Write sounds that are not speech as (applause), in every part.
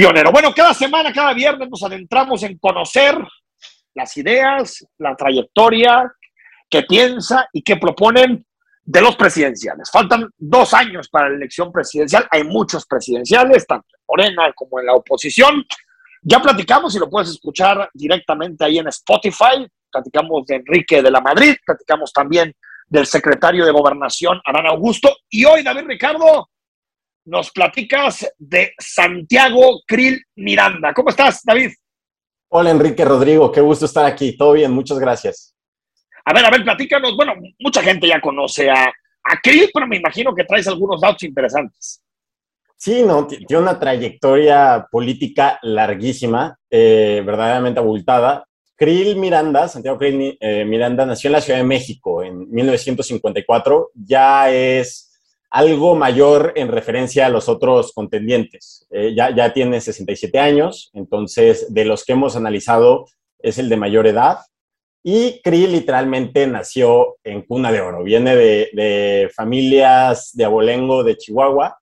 pionero. Bueno, cada semana, cada viernes nos adentramos en conocer las ideas, la trayectoria que piensa y que proponen de los presidenciales. Faltan dos años para la elección presidencial. Hay muchos presidenciales, tanto en Morena como en la oposición. Ya platicamos y lo puedes escuchar directamente ahí en Spotify. Platicamos de Enrique de la Madrid, platicamos también del secretario de Gobernación, Arán Augusto. Y hoy, David Ricardo, nos platicas de Santiago Krill Miranda. ¿Cómo estás, David? Hola, Enrique Rodrigo, qué gusto estar aquí. Todo bien, muchas gracias. A ver, a ver, platícanos. Bueno, mucha gente ya conoce a, a Krill, pero me imagino que traes algunos datos interesantes. Sí, no, tiene una trayectoria política larguísima, eh, verdaderamente abultada. Krill Miranda, Santiago Krill eh, Miranda, nació en la Ciudad de México en 1954. Ya es algo mayor en referencia a los otros contendientes. Eh, ya, ya tiene 67 años, entonces de los que hemos analizado es el de mayor edad. Y Cri literalmente nació en cuna de oro. Viene de, familias de abolengo de Chihuahua.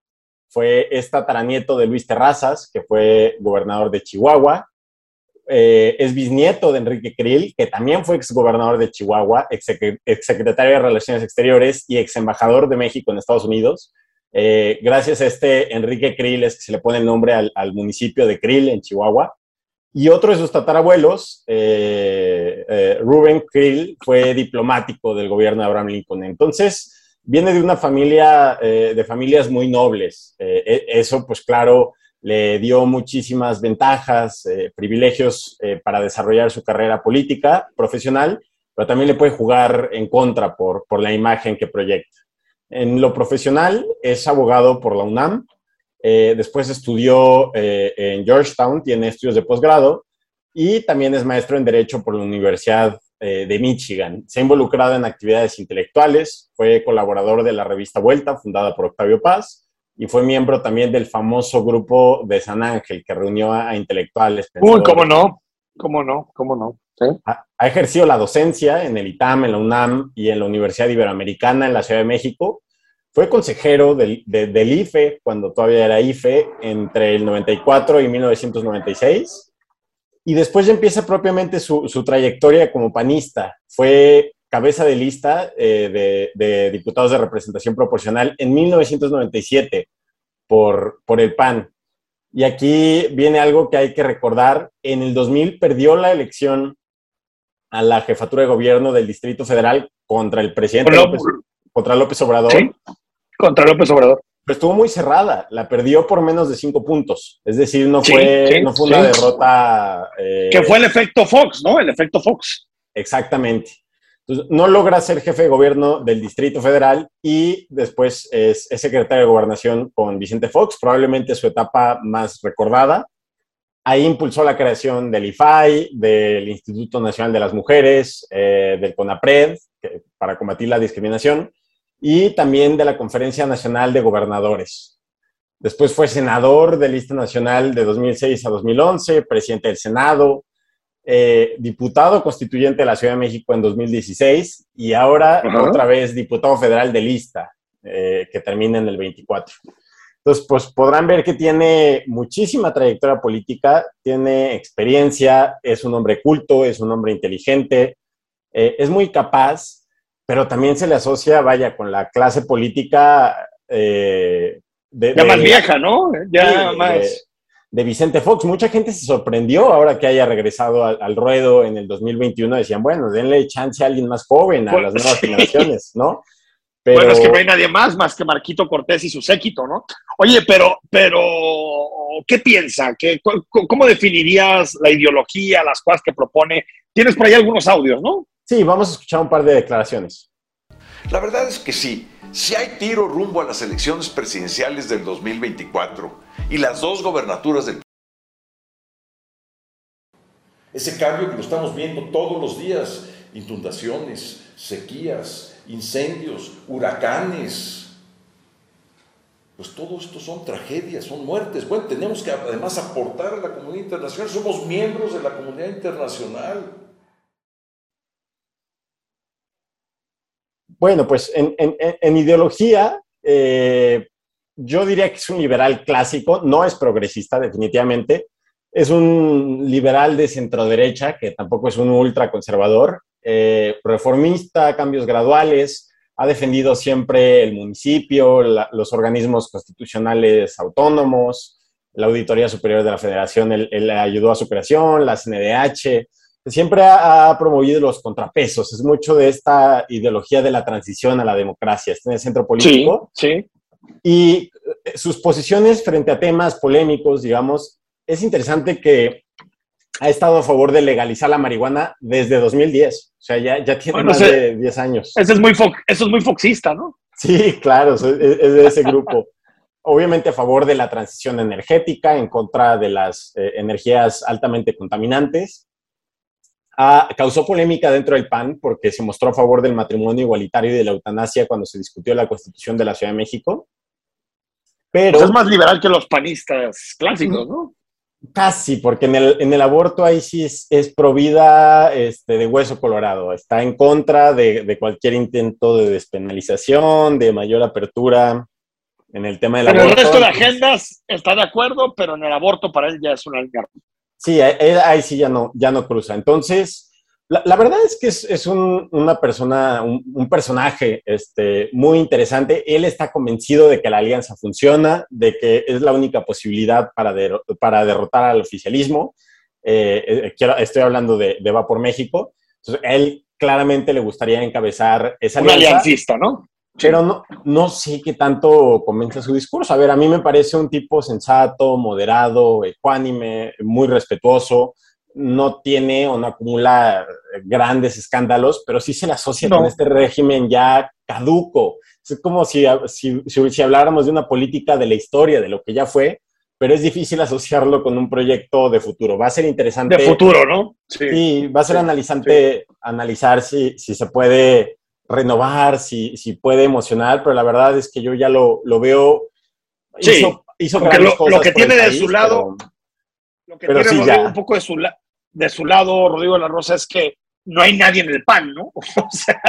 Fue esta taranieto de Luis Terrazas, que fue gobernador de Chihuahua. Eh, es bisnieto de Enrique Krill, que también fue exgobernador de Chihuahua, exsecretario de Relaciones Exteriores y ex embajador de México en Estados Unidos. Eh, gracias a este Enrique Krill es que se le pone el nombre al, municipio de Krill en Chihuahua. Y otro de sus tatarabuelos, eh, Rubén Krill, fue diplomático del gobierno de Abraham Lincoln. Entonces, viene de una familia, de familias muy nobles. E, eso, pues claro, le dio muchísimas ventajas, eh, privilegios eh, para desarrollar su carrera política, profesional, pero también le puede jugar en contra por, por la imagen que proyecta. En lo profesional es abogado por la UNAM, eh, después estudió en Georgetown, tiene estudios de posgrado y también es maestro en Derecho por la Universidad de Michigan. Se ha involucrado en actividades intelectuales, fue colaborador de la revista Vuelta, fundada por Octavio Paz, y fue miembro también del famoso grupo de San Ángel que reunió a, intelectuales. Uy, cómo no, cómo no, cómo no. Ha, ejercido la docencia en el ITAM, en la UNAM y en la Universidad Iberoamericana en la Ciudad de México. Fue consejero del, del IFE, cuando todavía era IFE, entre el 94 y 1996. Y después ya empieza propiamente su, su trayectoria como panista. Fue cabeza de lista eh, de, diputados de representación proporcional en 1997 por, por el PAN. Y aquí viene algo que hay que recordar. En el 2000 perdió la elección a la jefatura de gobierno del Distrito Federal contra el presidente López, contra López Obrador. Sí, contra López Obrador. Pero estuvo muy cerrada, la perdió por menos de cinco puntos. Es decir, no fue, no fue una derrota. Eh, que fue el efecto Fox, ¿no? El efecto Fox. Exactamente. No logra ser jefe de gobierno del Distrito Federal y después es, secretario de gobernación con Vicente Fox, probablemente su etapa más recordada. Ahí impulsó la creación del IFAI, del Instituto Nacional de las Mujeres, eh, del CONAPRED, para combatir la discriminación, y también de la Conferencia Nacional de Gobernadores. Después fue senador de lista nacional de 2006 a 2011, presidente del Senado, eh, diputado constituyente de la Ciudad de México en 2016 y ahora otra vez diputado federal de lista, eh, que termina en el 24. Entonces, pues podrán ver que tiene muchísima trayectoria política, tiene experiencia, es un hombre culto, es un hombre inteligente, eh, es muy capaz, pero también se le asocia, vaya, con la clase política de, ya más vieja, ¿no? Ya más de Vicente Fox. Mucha gente se sorprendió ahora que haya regresado al, ruedo en el 2021. Decían, bueno, denle chance a alguien más joven, a las (laughs) nuevas generaciones, ¿no? Pero... Bueno, es que no hay nadie más más que Marquito Cortés y su séquito, ¿no? Oye, pero, pero, ¿qué piensa? ¿Qué, ¿Cómo definirías la ideología, las cosas que propone? Tienes por ahí algunos audios, ¿no? Sí, vamos a escuchar un par de declaraciones. La verdad es que sí, si hay tiro rumbo a las elecciones presidenciales del 2024 y las dos gobernaturas del ese cambio que lo estamos viendo todos los días, inundaciones, sequías, incendios, huracanes, pues todo esto son tragedias, son muertes. Bueno, tenemos que además aportar a la comunidad internacional, somos miembros de la comunidad internacional. Bueno, pues en, ideología, eh, yo diría que es un liberal clásico, no es progresista definitivamente, es un liberal de centro derecha, que tampoco es un ultraconservador, eh, reformista, cambios graduales, ha defendido siempre el municipio, los organismos constitucionales autónomos, la Auditoría Superior de la Federación, él, ayudó a su creación, la CNDH, siempre ha, promovido los contrapesos, es mucho de esta ideología de la transición a la democracia, está en el centro político. Sí, sí. Y eh, sus posiciones frente a temas polémicos, digamos, es interesante que ha estado a favor de legalizar la marihuana desde 2010. O sea, ya, ya tiene más de 10 años. Eso es, muy eso es muy foxista, ¿no? Sí, claro, es, de ese grupo. Obviamente a favor de la transición energética, en contra de las eh, energías altamente contaminantes. Ah, causó polémica dentro del PAN porque se mostró a favor del matrimonio igualitario y de la eutanasia cuando se discutió la constitución de la Ciudad de México. Pero, pues es más liberal que los panistas clásicos, ¿no? Casi, porque en el, en el aborto ahí sí es, es provida este, de hueso colorado. Está en contra de, de, cualquier intento de despenalización, de mayor apertura en el tema del aborto. En el resto de agendas está de acuerdo, pero en el aborto para él ya es una línea. Sí, ahí, sí ya no, ya no cruza. Entonces, la, verdad es que es, un, una persona, un, personaje este, muy interesante. Él está convencido de que la alianza funciona, de que es la única posibilidad para, para derrotar al oficialismo. Eh, eh, estoy hablando de, Va por México. Entonces, él claramente le gustaría encabezar esa alianza. Un aliancista, ¿no? Pero no, no sé qué tanto convence su discurso. A ver, a mí me parece un tipo sensato, moderado, ecuánime, muy respetuoso no tiene o no acumula grandes escándalos, pero sí se le asocia con este régimen ya caduco. Es como si, si, habláramos de una política de la historia, de lo que ya fue, pero es difícil asociarlo con un proyecto de futuro. Va a ser interesante. De futuro, ¿no? Sí, va a ser analizante analizar si, si se puede renovar, si, si puede emocionar, pero la verdad es que yo ya lo, lo veo. Hizo, hizo lo, que tiene de su lado, lo que tiene un poco de su, de su lado, Rodrigo de la Rosa, es que no hay nadie en el PAN, ¿no? (laughs) O sea,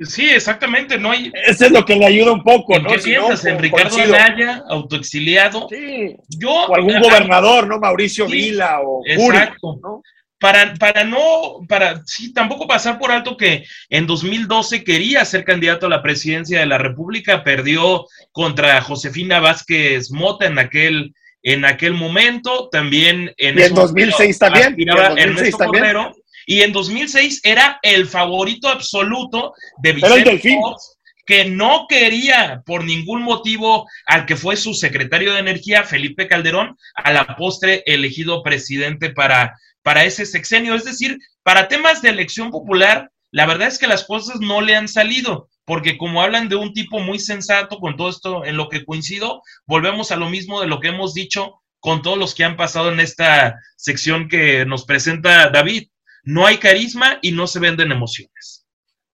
sí, exactamente, no hay. Eso es lo que le ayuda un poco, ¿no? ¿Qué piensas? ¿En Ricardo Anaya, autoexiliado? Sí. Yo, o algún gobernador, ¿no? Mauricio Vila o Exacto. ¿no? Para, para no, para, sí, tampoco pasar por alto que en 2012 quería ser candidato a la presidencia de la República, perdió contra Josefina Vázquez Mota en aquel en aquel momento, también en, y en 2006 también, y en 2006 también. y en 2006 era el favorito absoluto de Vicente Fox, que no quería por ningún motivo al que fue su secretario de Energía, Felipe Calderón, a la postre elegido presidente para, para ese sexenio. Es decir, para temas de elección popular, la verdad es que las cosas no le han salido porque como hablan de un tipo muy sensato con todo esto en lo que coincido, volvemos a lo mismo de lo que hemos dicho con todos los que han pasado en esta sección que nos presenta David. No hay carisma y no se venden emociones.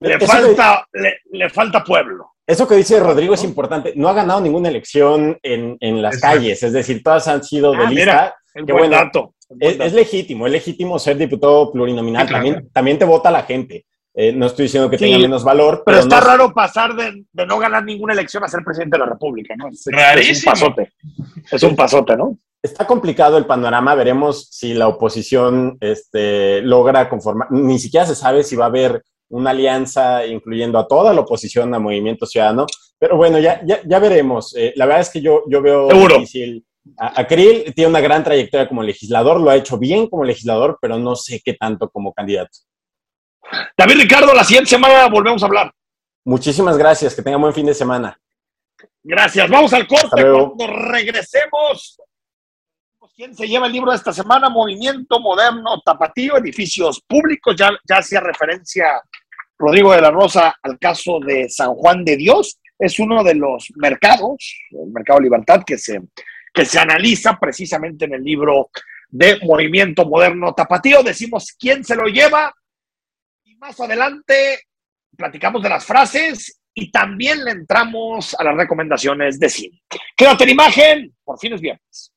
Le, falta, le, falta pueblo. Eso que dice Rodrigo es importante. No ha ganado ninguna elección en, las calles, es decir, todas han sido de ah, lista. Qué buen dato. Es, legítimo, es legítimo ser diputado plurinominal. también, también te vota la gente. Eh, no estoy diciendo que tenga menos valor. Pero, está raro pasar de, no ganar ninguna elección a ser presidente de la República, ¿no? Es, es un pasote. Es un pasote, ¿no? Está complicado el panorama. Veremos si la oposición este, logra conformar. Ni siquiera se sabe si va a haber una alianza incluyendo a toda la oposición a Movimiento Ciudadano. Pero bueno, ya, ya, veremos. Eh, la verdad es que yo, yo veo difícil. A, a Krill tiene una gran trayectoria como legislador, lo ha hecho bien como legislador, pero no sé qué tanto como candidato. David Ricardo, la siguiente semana volvemos a hablar. Muchísimas gracias, que tengan buen fin de semana. Gracias, vamos al corte. Cuando regresemos, ¿quién se lleva el libro de esta semana? Movimiento Moderno Tapatío, Edificios Públicos. Ya, ya hacía referencia Rodrigo de la Rosa al caso de San Juan de Dios. Es uno de los mercados, el mercado Libertad, que se, que se analiza precisamente en el libro de Movimiento Moderno Tapatío. Decimos quién se lo lleva más adelante platicamos de las frases y también le entramos a las recomendaciones de cine. Quédate en imagen, por fin es viernes.